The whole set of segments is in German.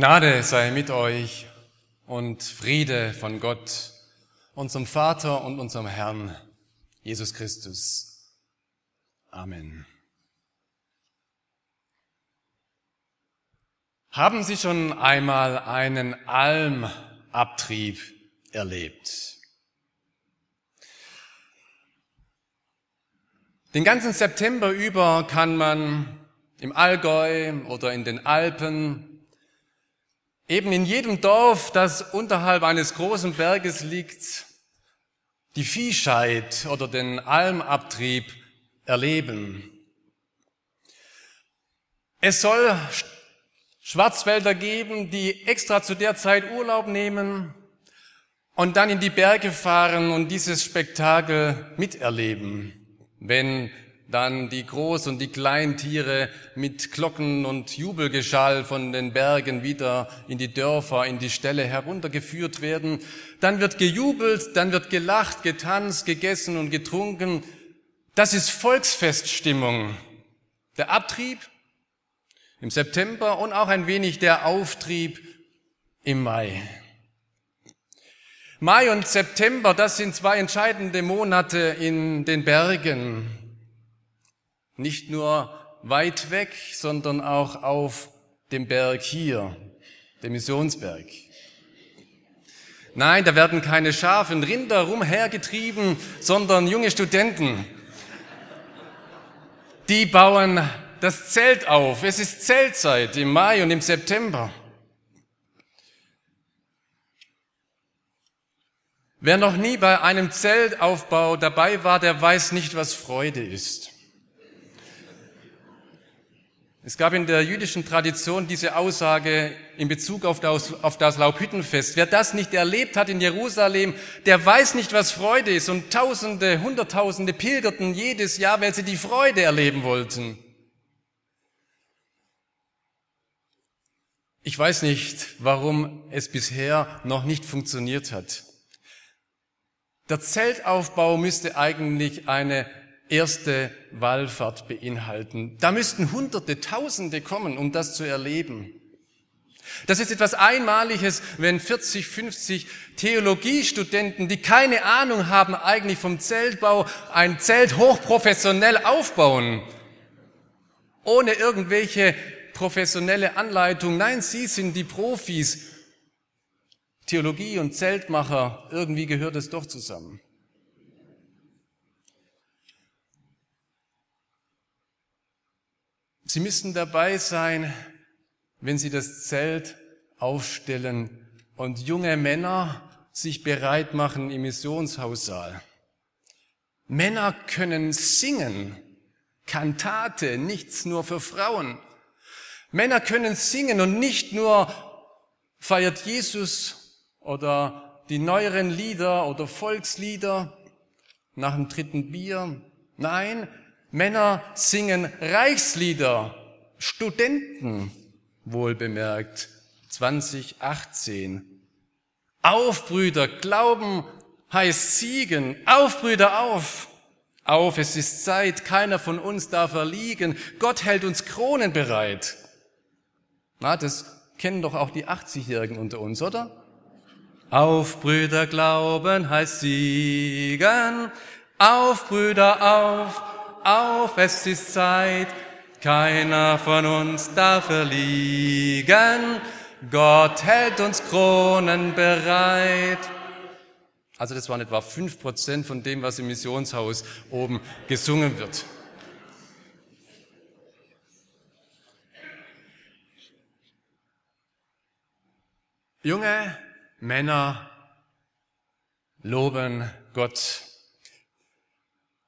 Gnade sei mit euch und Friede von Gott, unserem Vater und unserem Herrn, Jesus Christus. Amen. Haben Sie schon einmal einen Almabtrieb erlebt? Den ganzen September über kann man im Allgäu oder in den Alpen eben in jedem Dorf, das unterhalb eines großen Berges liegt, die Viehscheid oder den Almabtrieb erleben. Es soll Schwarzwälder geben, die extra zu der Zeit Urlaub nehmen und dann in die Berge fahren und dieses Spektakel miterleben, wenn dann die Groß- und die Kleintiere mit Glocken und Jubelgeschall von den Bergen wieder in die Dörfer, in die Ställe heruntergeführt werden. Dann wird gejubelt, dann wird gelacht, getanzt, gegessen und getrunken. Das ist Volksfeststimmung. Der Abtrieb im September und auch ein wenig der Auftrieb im Mai. Mai und September, das sind zwei entscheidende Monate in den Bergen. Nicht nur weit weg, sondern auch auf dem Berg hier, dem Missionsberg. Nein, da werden keine Schafe und Rinder rumhergetrieben, sondern junge Studenten. Die bauen das Zelt auf. Es ist Zeltzeit im Mai und im September. Wer noch nie bei einem Zeltaufbau dabei war, der weiß nicht, was Freude ist. Es gab in der jüdischen Tradition diese Aussage in Bezug auf das, auf das Laubhüttenfest. Wer das nicht erlebt hat in Jerusalem, der weiß nicht, was Freude ist. Und Tausende, Hunderttausende pilgerten jedes Jahr, weil sie die Freude erleben wollten. Ich weiß nicht, warum es bisher noch nicht funktioniert hat. Der Zeltaufbau müsste eigentlich eine erste Wallfahrt beinhalten. Da müssten Hunderte, Tausende kommen, um das zu erleben. Das ist etwas Einmaliges, wenn 40, 50 Theologiestudenten, die keine Ahnung haben eigentlich vom Zeltbau, ein Zelt hochprofessionell aufbauen, ohne irgendwelche professionelle Anleitung. Nein, sie sind die Profis. Theologie und Zeltmacher, irgendwie gehört es doch zusammen. Sie müssen dabei sein, wenn Sie das Zelt aufstellen und junge Männer sich bereit machen im Missionshaussaal. Männer können singen, Kantate, nichts nur für Frauen. Männer können singen und nicht nur feiert Jesus oder die neueren Lieder oder Volkslieder nach dem dritten Bier. Nein, Männer singen Reichslieder, Studenten, wohlbemerkt, 2018. Auf, Brüder, Glauben heißt Siegen. Auf, Brüder, auf. Auf, es ist Zeit, keiner von uns darf erliegen. Gott hält uns Kronen bereit. Na, das kennen doch auch die 80-Jährigen unter uns, oder? Auf, Brüder, Glauben heißt Siegen. Auf, Brüder, auf auf, es ist Zeit, keiner von uns darf erliegen, Gott hält uns Kronen bereit. Also das waren etwa fünf Prozent von dem, was im Missionshaus oben gesungen wird. Junge Männer loben Gott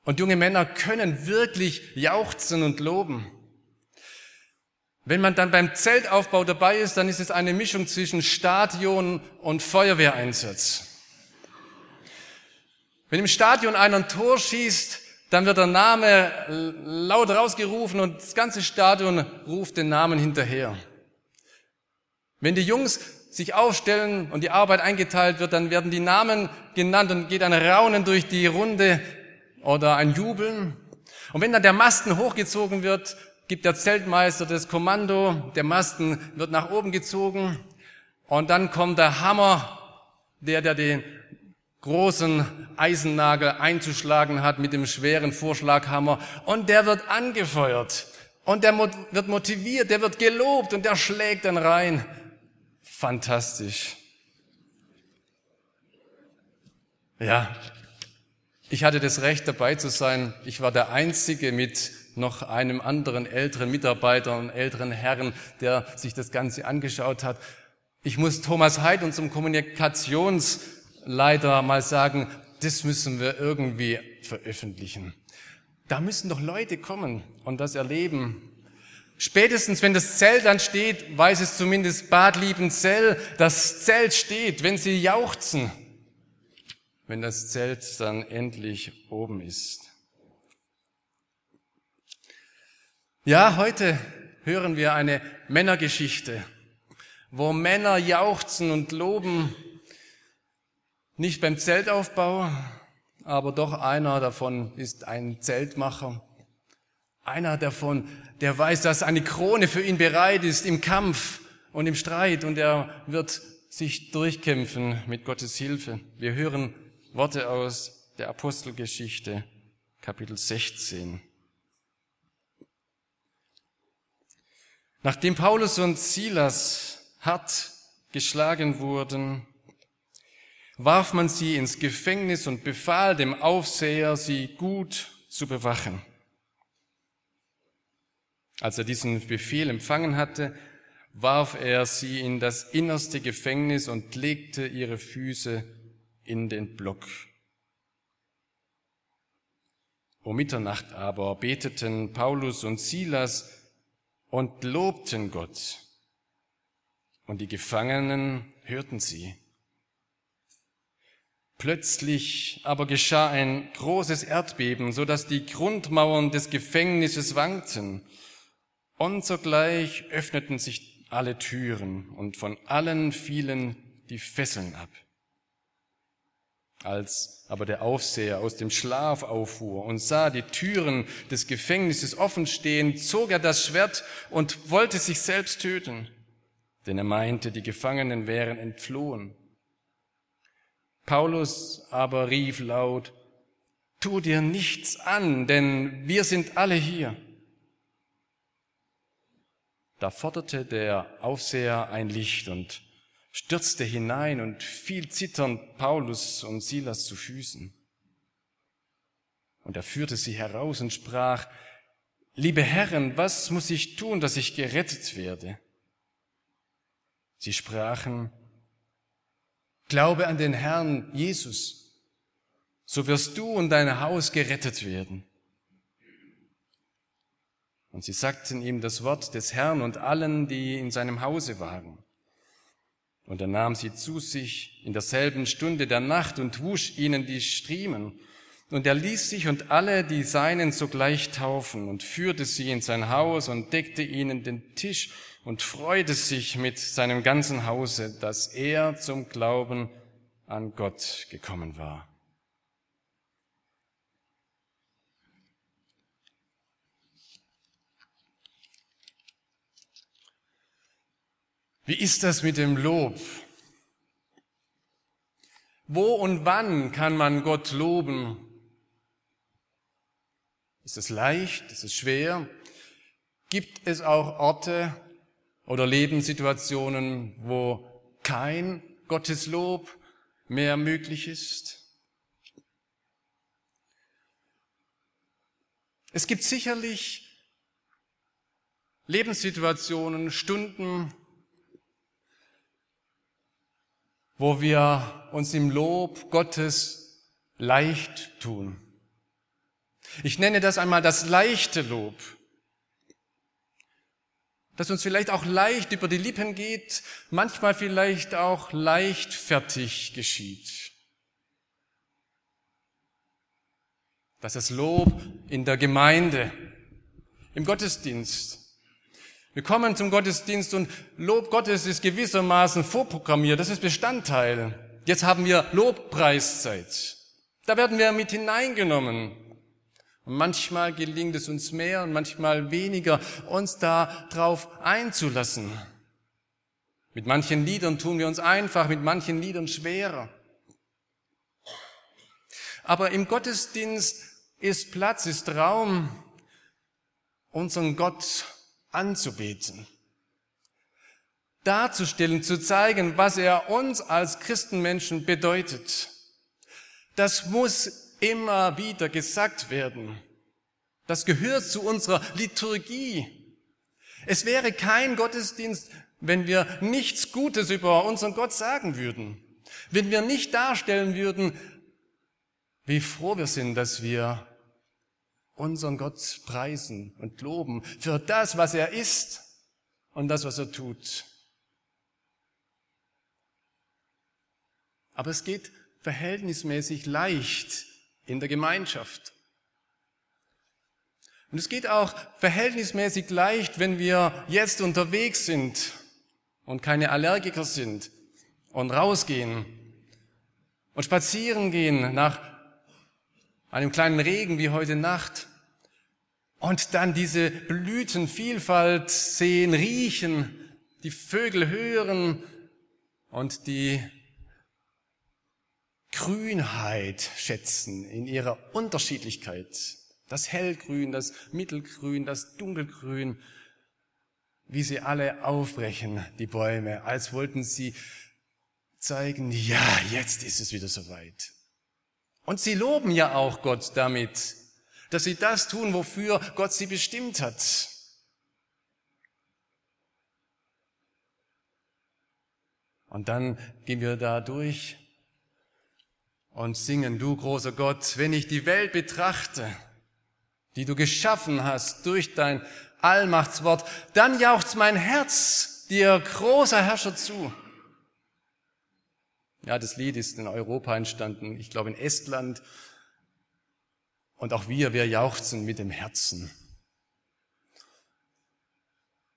und junge Männer können wirklich jauchzen und loben. Wenn man dann beim Zeltaufbau dabei ist, dann ist es eine Mischung zwischen Stadion und Feuerwehreinsatz. Wenn im Stadion einer ein Tor schießt, dann wird der Name laut rausgerufen und das ganze Stadion ruft den Namen hinterher. Wenn die Jungs sich aufstellen und die Arbeit eingeteilt wird, dann werden die Namen genannt und geht ein Raunen durch die Runde oder ein Jubeln. Und wenn dann der Masten hochgezogen wird, gibt der Zeltmeister das Kommando, der Masten wird nach oben gezogen und dann kommt der Hammer, der, der den großen Eisennagel einzuschlagen hat mit dem schweren Vorschlaghammer und der wird angefeuert und der wird motiviert, der wird gelobt und der schlägt dann rein. Fantastisch. Ja, ich hatte das Recht dabei zu sein. Ich war der Einzige mit noch einem anderen älteren Mitarbeiter und älteren Herrn, der sich das Ganze angeschaut hat. Ich muss Thomas Heid, unserem Kommunikations leider mal sagen, das müssen wir irgendwie veröffentlichen. Da müssen doch Leute kommen und das erleben. Spätestens, wenn das Zelt dann steht, weiß es zumindest Bad Liebenzell, das Zelt steht, wenn sie jauchzen, wenn das Zelt dann endlich oben ist. Ja, heute hören wir eine Männergeschichte, wo Männer jauchzen und loben, nicht beim Zeltaufbau, aber doch einer davon ist ein Zeltmacher. Einer davon, der weiß, dass eine Krone für ihn bereit ist im Kampf und im Streit und er wird sich durchkämpfen mit Gottes Hilfe. Wir hören Worte aus der Apostelgeschichte, Kapitel 16. Nachdem Paulus und Silas hart geschlagen wurden, warf man sie ins Gefängnis und befahl dem Aufseher, sie gut zu bewachen. Als er diesen Befehl empfangen hatte, warf er sie in das innerste Gefängnis und legte ihre Füße in den Block. Um Mitternacht aber beteten Paulus und Silas und lobten Gott. Und die Gefangenen hörten sie. Plötzlich aber geschah ein großes Erdbeben, so dass die Grundmauern des Gefängnisses wankten. Und sogleich öffneten sich alle Türen und von allen fielen die Fesseln ab. Als aber der Aufseher aus dem Schlaf auffuhr und sah die Türen des Gefängnisses offen stehen, zog er das Schwert und wollte sich selbst töten, denn er meinte, die Gefangenen wären entflohen. Paulus aber rief laut, tu dir nichts an, denn wir sind alle hier. Da forderte der Aufseher ein Licht und stürzte hinein und fiel zitternd Paulus und Silas zu Füßen. Und er führte sie heraus und sprach, Liebe Herren, was muss ich tun, dass ich gerettet werde? Sie sprachen, Glaube an den Herrn Jesus, so wirst du und dein Haus gerettet werden. Und sie sagten ihm das Wort des Herrn und allen, die in seinem Hause waren. Und er nahm sie zu sich in derselben Stunde der Nacht und wusch ihnen die Striemen. Und er ließ sich und alle die Seinen sogleich taufen und führte sie in sein Haus und deckte ihnen den Tisch und freute sich mit seinem ganzen Hause, dass er zum Glauben an Gott gekommen war. Wie ist das mit dem Lob? Wo und wann kann man Gott loben? Ist es leicht? Ist es schwer? Gibt es auch Orte, oder Lebenssituationen, wo kein Gotteslob mehr möglich ist. Es gibt sicherlich Lebenssituationen, Stunden, wo wir uns im Lob Gottes leicht tun. Ich nenne das einmal das leichte Lob. das uns vielleicht auch leicht über die Lippen geht, manchmal vielleicht auch leichtfertig geschieht. Dass das Lob in der Gemeinde, im Gottesdienst, wir kommen zum Gottesdienst und Lob Gottes ist gewissermaßen vorprogrammiert, das ist Bestandteil. Jetzt haben wir Lobpreiszeit. Da werden wir mit hineingenommen. Und manchmal gelingt es uns mehr und manchmal weniger, uns da drauf einzulassen. Mit manchen Liedern tun wir uns einfach, mit manchen Liedern schwerer. Aber im Gottesdienst ist Platz, ist Raum, unseren Gott anzubeten. Darzustellen, zu zeigen, was er uns als Christenmenschen bedeutet. Das muss immer wieder gesagt werden. Das gehört zu unserer Liturgie. Es wäre kein Gottesdienst, wenn wir nichts Gutes über unseren Gott sagen würden. Wenn wir nicht darstellen würden, wie froh wir sind, dass wir unseren Gott preisen und loben für das, was er ist und das, was er tut. Aber es geht verhältnismäßig leicht in der Gemeinschaft. Und es geht auch verhältnismäßig leicht, wenn wir jetzt unterwegs sind und keine Allergiker sind und rausgehen und spazieren gehen nach einem kleinen Regen wie heute Nacht und dann diese Blütenvielfalt sehen, riechen, die Vögel hören und die Grünheit schätzen in ihrer Unterschiedlichkeit. Das Hellgrün, das Mittelgrün, das Dunkelgrün, wie sie alle aufbrechen, die Bäume, als wollten sie zeigen, ja, jetzt ist es wieder soweit. Und sie loben ja auch Gott damit, dass sie das tun, wofür Gott sie bestimmt hat. Und dann gehen wir da durch und singen, du großer Gott, wenn ich die Welt betrachte, die du geschaffen hast durch dein Allmachtswort, dann jauchzt mein Herz dir großer Herrscher zu. Ja, das Lied ist in Europa entstanden, ich glaube in Estland. Und auch wir, wir jauchzen mit dem Herzen.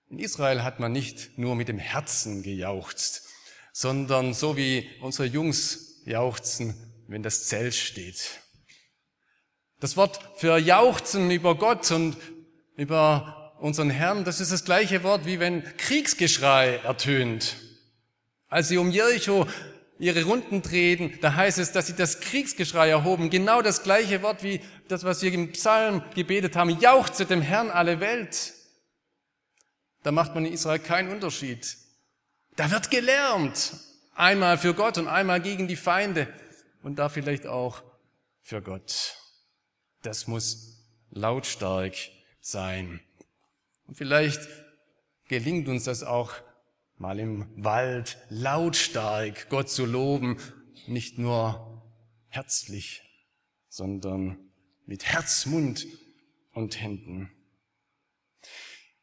In Israel hat man nicht nur mit dem Herzen gejauchzt, sondern so wie unsere Jungs jauchzen, wenn das Zelt steht. Das Wort für Jauchzen über Gott und über unseren Herrn, das ist das gleiche Wort, wie wenn Kriegsgeschrei ertönt. Als sie um Jericho ihre Runden drehen, da heißt es, dass sie das Kriegsgeschrei erhoben. Genau das gleiche Wort wie das, was wir im Psalm gebetet haben. Jauchze dem Herrn alle Welt. Da macht man in Israel keinen Unterschied. Da wird gelärmt. Einmal für Gott und einmal gegen die Feinde und da vielleicht auch für Gott. Das muss lautstark sein. Und vielleicht gelingt uns das auch mal im Wald lautstark Gott zu loben, nicht nur herzlich, sondern mit Herz, Mund und Händen.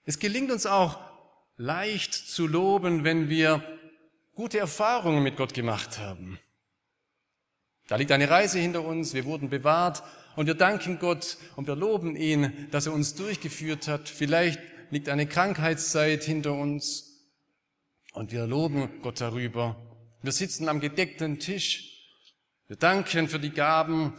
Es gelingt uns auch leicht zu loben, wenn wir gute Erfahrungen mit Gott gemacht haben. Da liegt eine Reise hinter uns, wir wurden bewahrt und wir danken Gott und wir loben ihn, dass er uns durchgeführt hat. Vielleicht liegt eine Krankheitszeit hinter uns und wir loben Gott darüber. Wir sitzen am gedeckten Tisch, wir danken für die Gaben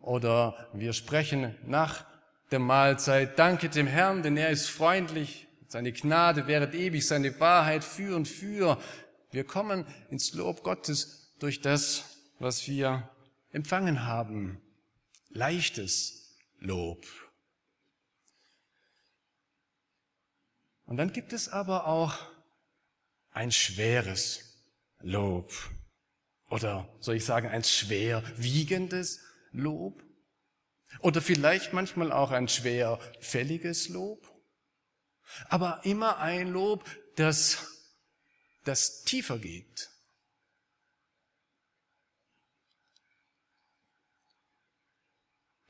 oder wir sprechen nach der Mahlzeit. Danke dem Herrn, denn er ist freundlich. Seine Gnade währet ewig, seine Wahrheit für und für. Wir kommen ins Lob Gottes durch das, was wir empfangen haben. Leichtes Lob. Und dann gibt es aber auch ein schweres Lob. Oder soll ich sagen, ein schwerwiegendes Lob? Oder vielleicht manchmal auch ein schwerfälliges Lob? Aber immer ein Lob, das, das tiefer geht,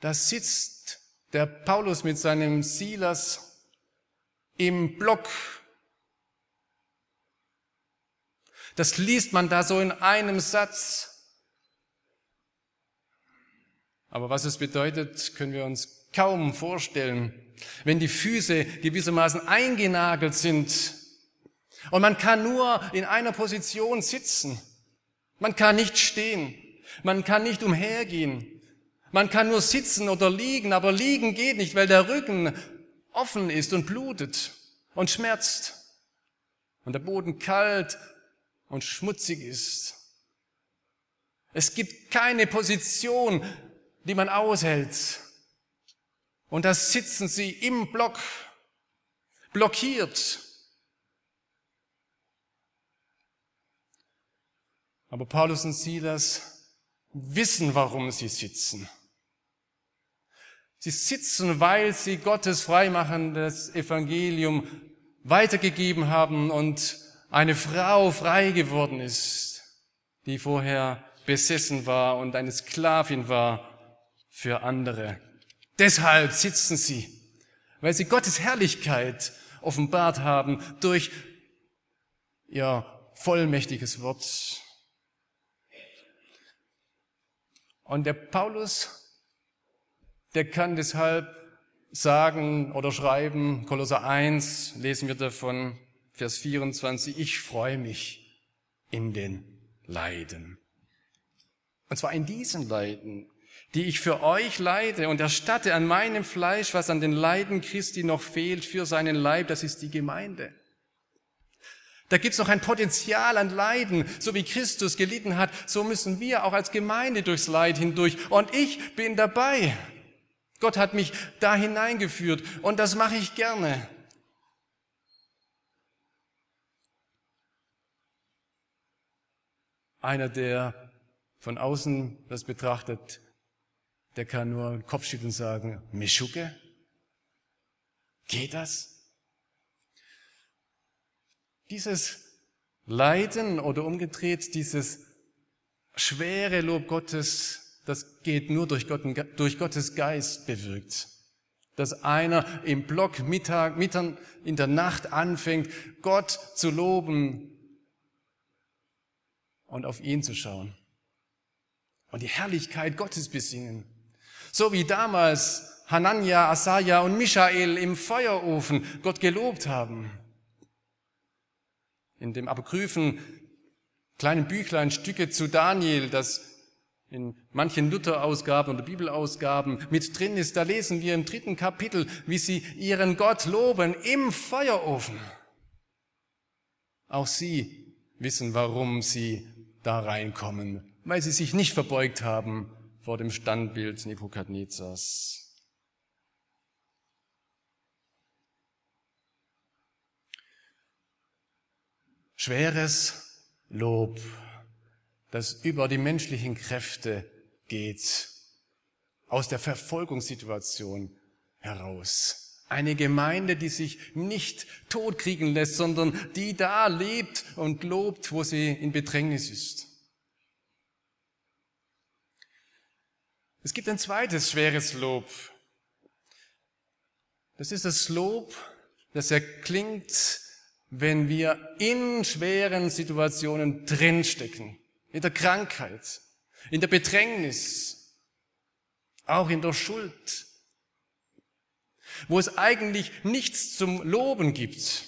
da sitzt der Paulus mit seinem Silas im Block Das liest man da so in einem Satz. Aber was es bedeutet, können wir uns kaum vorstellen. Wenn die Füße gewissermaßen eingenagelt sind und man kann nur in einer Position sitzen, man kann nicht stehen, man kann nicht umhergehen, man kann nur sitzen oder liegen, aber liegen geht nicht, weil der Rücken offen ist und blutet und schmerzt und der Boden kalt und schmutzig ist. Es gibt keine Position, die man aushält. Und da sitzen sie im Block, blockiert. Aber Paulus und Silas wissen, warum sie sitzen. Sie sitzen, weil sie Gottes freimachendes Evangelium weitergegeben haben und eine Frau frei geworden ist, die vorher besessen war und eine Sklavin war für andere. Deshalb sitzen sie, weil sie Gottes Herrlichkeit offenbart haben durch ihr vollmächtiges Wort. Und der Paulus der kann deshalb sagen oder schreiben, Kolosser 1, lesen wir davon, Vers 24, ich freue mich in den Leiden. Und zwar in diesen Leiden, die ich für euch leide und erstatte an meinem Fleisch, was an den Leiden Christi noch fehlt für seinen Leib, das ist die Gemeinde. Da gibt's noch ein Potenzial an Leiden, so wie Christus gelitten hat, so müssen wir auch als Gemeinde durchs Leid hindurch. Und ich bin dabei. Gott hat mich da hineingeführt und das mache ich gerne. Einer, der von außen das betrachtet, der kann nur Kopfschütteln sagen, Mischuke? Geht das? Dieses Leiden oder umgedreht, dieses schwere Lob Gottes das geht nur durch, durch Gottes Geist bewirkt. Dass einer im Block Mittag, Mittag in der Nacht anfängt, Gott zu loben und auf ihn zu schauen. Und die Herrlichkeit Gottes besingen. So wie damals Hanania, Asaja und Michael im Feuerofen Gott gelobt haben. In dem apokryphen kleinen Büchlein Stücke zu Daniel, das in manchen Luther-Ausgaben oder Bibelausgaben mit drin ist, da lesen wir im dritten Kapitel, wie sie ihren Gott loben im Feuerofen. Auch sie wissen, warum sie da reinkommen, weil sie sich nicht verbeugt haben vor dem Standbild Nebukadnezars. Schweres Lob das über die menschlichen Kräfte geht, aus der Verfolgungssituation heraus. Eine Gemeinde, die sich nicht totkriegen lässt, sondern die da lebt und lobt, wo sie in Bedrängnis ist. Es gibt ein zweites schweres Lob. Das ist das Lob, das erklingt, wenn wir in schweren Situationen drinstecken in der Krankheit, in der Bedrängnis, auch in der Schuld, wo es eigentlich nichts zum Loben gibt,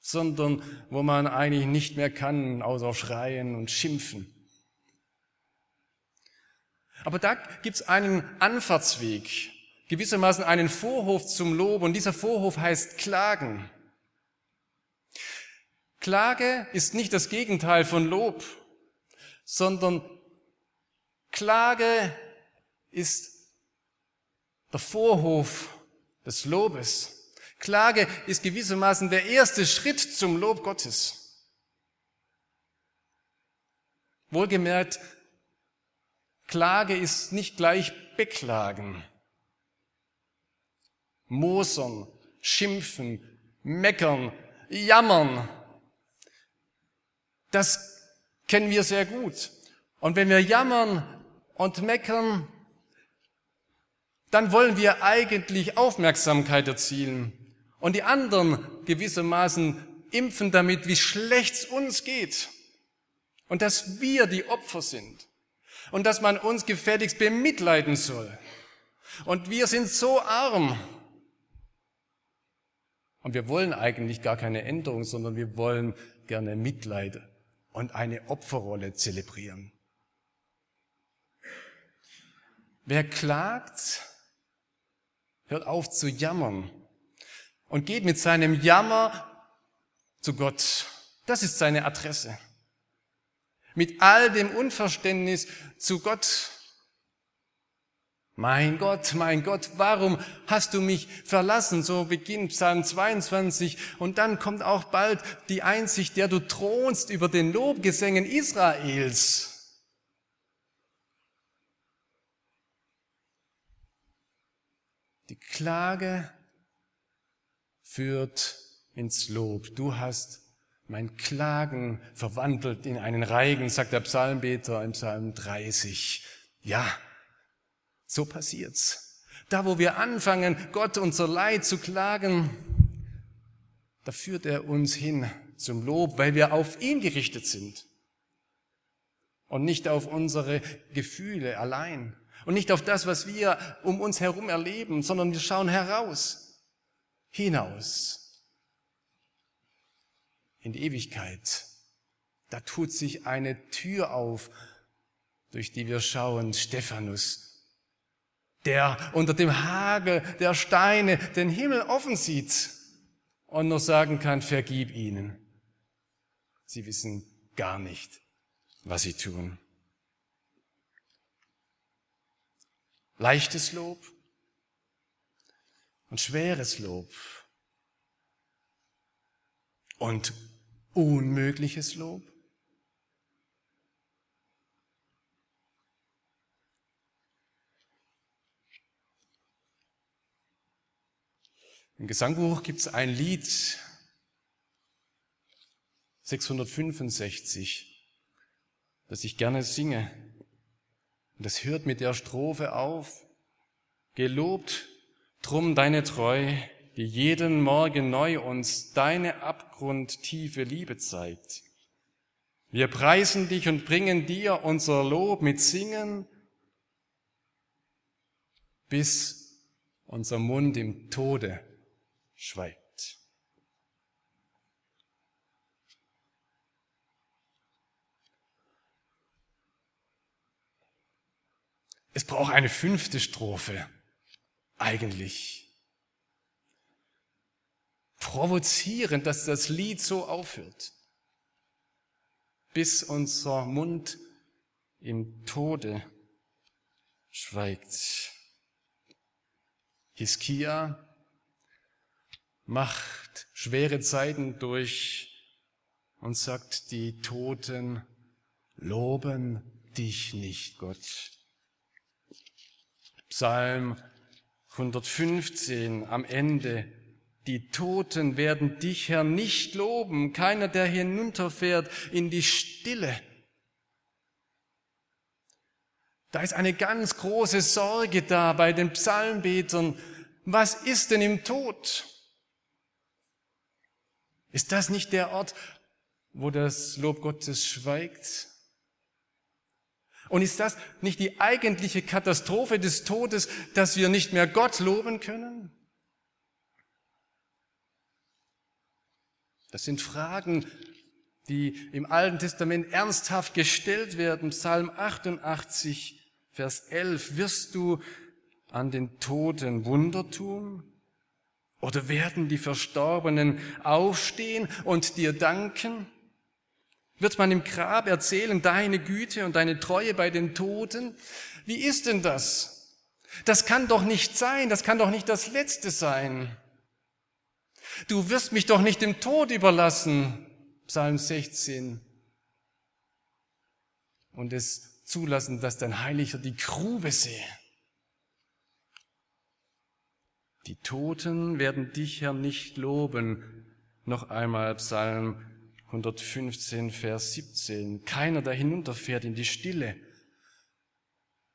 sondern wo man eigentlich nicht mehr kann, außer schreien und schimpfen. Aber da gibt's einen Anfahrtsweg, gewissermaßen einen Vorhof zum Lob, und dieser Vorhof heißt Klagen. Klage ist nicht das Gegenteil von Lob sondern Klage ist der Vorhof des Lobes. Klage ist gewissermaßen der erste Schritt zum Lob Gottes. Wohlgemerkt, Klage ist nicht gleich Beklagen. Mosern, schimpfen, meckern, jammern. Das kennen wir sehr gut. Und wenn wir jammern und meckern, dann wollen wir eigentlich Aufmerksamkeit erzielen und die anderen gewissermaßen impfen damit, wie schlecht es uns geht. Und dass wir die Opfer sind. Und dass man uns gefälligst bemitleiden soll. Und wir sind so arm. Und wir wollen eigentlich gar keine Änderung, sondern wir wollen gerne Mitleid und eine Opferrolle zelebrieren. Wer klagt, hört auf zu jammern und geht mit seinem Jammer zu Gott. Das ist seine Adresse. Mit all dem Unverständnis zu Gott. Mein Gott, mein Gott, warum hast du mich verlassen? So beginnt Psalm 22 und dann kommt auch bald die Einsicht, der du thronst über den Lobgesängen Israels. Die Klage führt ins Lob. Du hast mein Klagen verwandelt in einen Reigen, sagt der Psalmbeter im Psalm 30. Ja, so passiert's. Da, wo wir anfangen, Gott unser Leid zu klagen, da führt er uns hin zum Lob, weil wir auf ihn gerichtet sind und nicht auf unsere Gefühle allein und nicht auf das, was wir um uns herum erleben, sondern wir schauen heraus, hinaus in die Ewigkeit. Da tut sich eine Tür auf, durch die wir schauen, Stephanus, der unter dem Hagel der Steine den Himmel offen sieht und nur sagen kann, vergib ihnen. Sie wissen gar nicht, was sie tun. Leichtes Lob und schweres Lob und unmögliches Lob. Im Gesangbuch gibt es ein Lied 665, das ich gerne singe. Und das hört mit der Strophe auf. Gelobt drum deine Treu, die jeden Morgen neu uns deine abgrundtiefe Liebe zeigt. Wir preisen dich und bringen dir unser Lob mit Singen, bis unser Mund im Tode schweigt. Es braucht eine fünfte Strophe. Eigentlich. Provozierend, dass das Lied so aufhört. Bis unser Mund im Tode schweigt. Hiskia macht schwere Zeiten durch und sagt, die Toten loben dich nicht, Gott. Psalm 115 am Ende. Die Toten werden dich, Herr, nicht loben, keiner, der hinunterfährt in die Stille. Da ist eine ganz große Sorge da bei den Psalmbetern. Was ist denn im Tod? Ist das nicht der Ort, wo das Lob Gottes schweigt? Und ist das nicht die eigentliche Katastrophe des Todes, dass wir nicht mehr Gott loben können? Das sind Fragen, die im Alten Testament ernsthaft gestellt werden. Psalm 88, Vers 11. Wirst du an den Toten Wunder tun? Oder werden die Verstorbenen aufstehen und dir danken? Wird man im Grab erzählen, deine Güte und deine Treue bei den Toten? Wie ist denn das? Das kann doch nicht sein, das kann doch nicht das Letzte sein. Du wirst mich doch nicht dem Tod überlassen, Psalm 16. Und es zulassen, dass dein Heiliger die Grube sehe. Die Toten werden dich, Herr, nicht loben. Noch einmal Psalm 115, Vers 17. Keiner, der hinunterfährt in die Stille.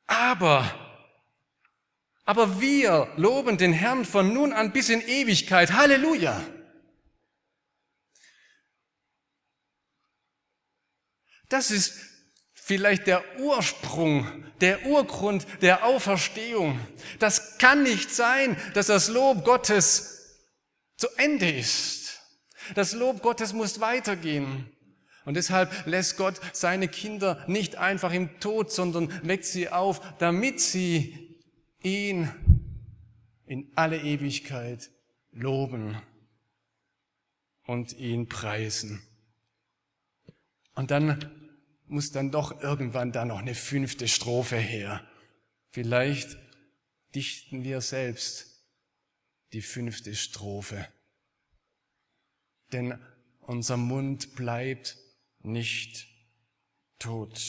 Aber, aber wir loben den Herrn von nun an bis in Ewigkeit. Halleluja! Das ist vielleicht der Ursprung, der Urgrund der Auferstehung. Das kann nicht sein, dass das Lob Gottes zu Ende ist. Das Lob Gottes muss weitergehen. Und deshalb lässt Gott seine Kinder nicht einfach im Tod, sondern weckt sie auf, damit sie ihn in alle Ewigkeit loben und ihn preisen. Und dann muss dann doch irgendwann da noch eine fünfte Strophe her. Vielleicht dichten wir selbst die fünfte Strophe. Denn unser Mund bleibt nicht tot.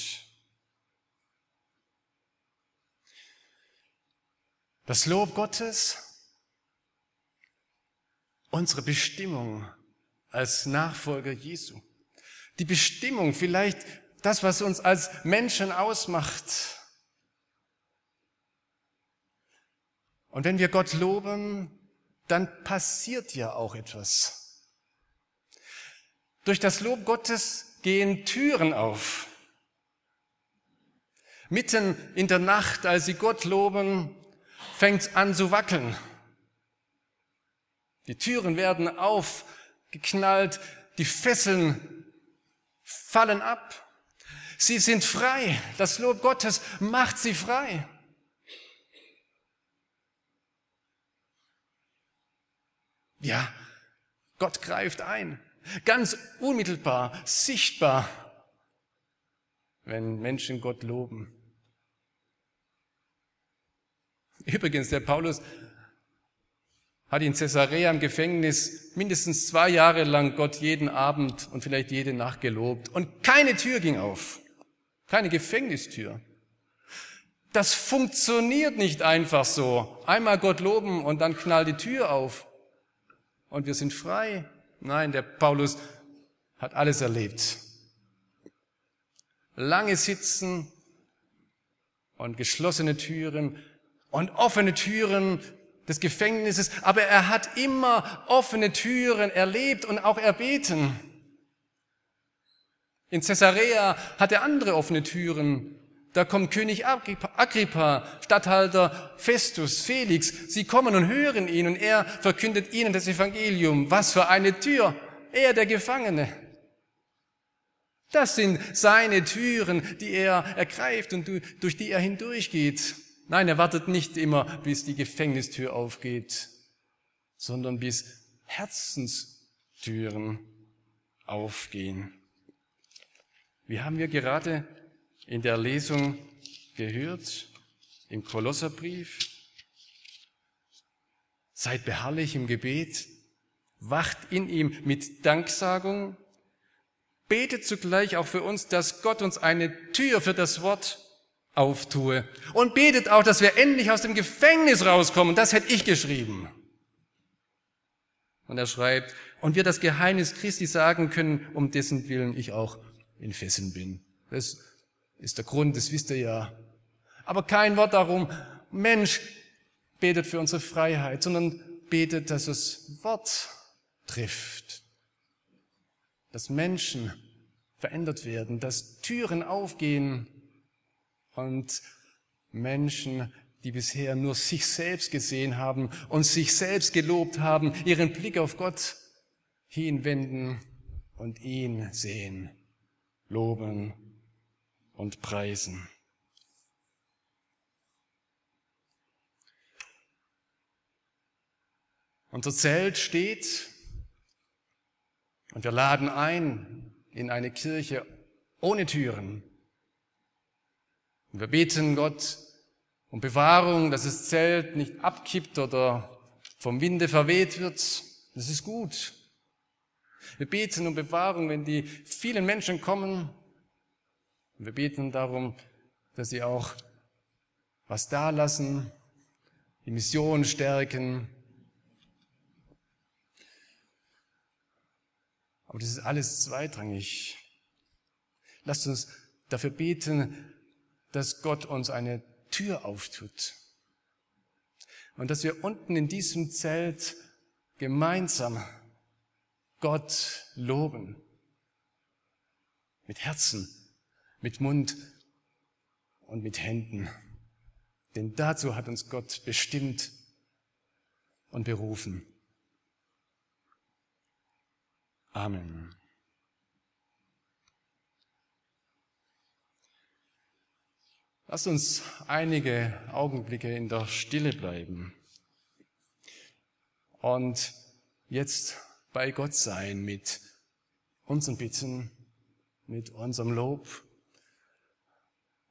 Das Lob Gottes, unsere Bestimmung als Nachfolger Jesu. Die Bestimmung, vielleicht das, was uns als Menschen ausmacht. Und wenn wir Gott loben, dann passiert ja auch etwas. Durch das Lob Gottes gehen Türen auf. Mitten in der Nacht, als sie Gott loben, fängt es an zu wackeln. Die Türen werden aufgeknallt, die Fesseln fallen ab. Sie sind frei. Das Lob Gottes macht sie frei. Ja, Gott greift ein. Ganz unmittelbar, sichtbar, wenn Menschen Gott loben. Übrigens, der Paulus hat in Caesarea im Gefängnis mindestens zwei Jahre lang Gott jeden Abend und vielleicht jede Nacht gelobt. Und keine Tür ging auf. Keine Gefängnistür. Das funktioniert nicht einfach so. Einmal Gott loben und dann knallt die Tür auf und wir sind frei. Nein, der Paulus hat alles erlebt. Lange Sitzen und geschlossene Türen und offene Türen des Gefängnisses, aber er hat immer offene Türen erlebt und auch erbeten. In Caesarea hat er andere offene Türen. Da kommt König Agrippa, Statthalter Festus, Felix. Sie kommen und hören ihn und er verkündet ihnen das Evangelium. Was für eine Tür! Er, der Gefangene. Das sind seine Türen, die er ergreift und durch die er hindurchgeht. Nein, er wartet nicht immer, bis die Gefängnistür aufgeht, sondern bis Herzenstüren aufgehen. Wie haben wir gerade in der Lesung gehört im Kolosserbrief? Seid beharrlich im Gebet, wacht in ihm mit Danksagung, betet zugleich auch für uns, dass Gott uns eine Tür für das Wort auftue und betet auch, dass wir endlich aus dem Gefängnis rauskommen. Das hätte ich geschrieben. Und er schreibt, und wir das Geheimnis Christi sagen können, um dessen Willen ich auch in Fesseln bin. Das ist der Grund, das wisst ihr ja. Aber kein Wort darum, Mensch betet für unsere Freiheit, sondern betet, dass das Wort trifft. Dass Menschen verändert werden, dass Türen aufgehen und Menschen, die bisher nur sich selbst gesehen haben und sich selbst gelobt haben, ihren Blick auf Gott hinwenden und ihn sehen loben und preisen. Unser Zelt steht und wir laden ein in eine Kirche ohne Türen. Und wir beten Gott um Bewahrung, dass das Zelt nicht abkippt oder vom Winde verweht wird. Das ist gut. Wir beten um Bewahrung, wenn die vielen Menschen kommen. Wir beten darum, dass sie auch was da lassen, die Mission stärken. Aber das ist alles zweitrangig. Lasst uns dafür beten, dass Gott uns eine Tür auftut. Und dass wir unten in diesem Zelt gemeinsam Gott loben. Mit Herzen mit Mund und mit Händen. Denn dazu hat uns Gott bestimmt und berufen. Amen. Lasst uns einige Augenblicke in der Stille bleiben und jetzt bei Gott sein mit unseren Bitten, mit unserem Lob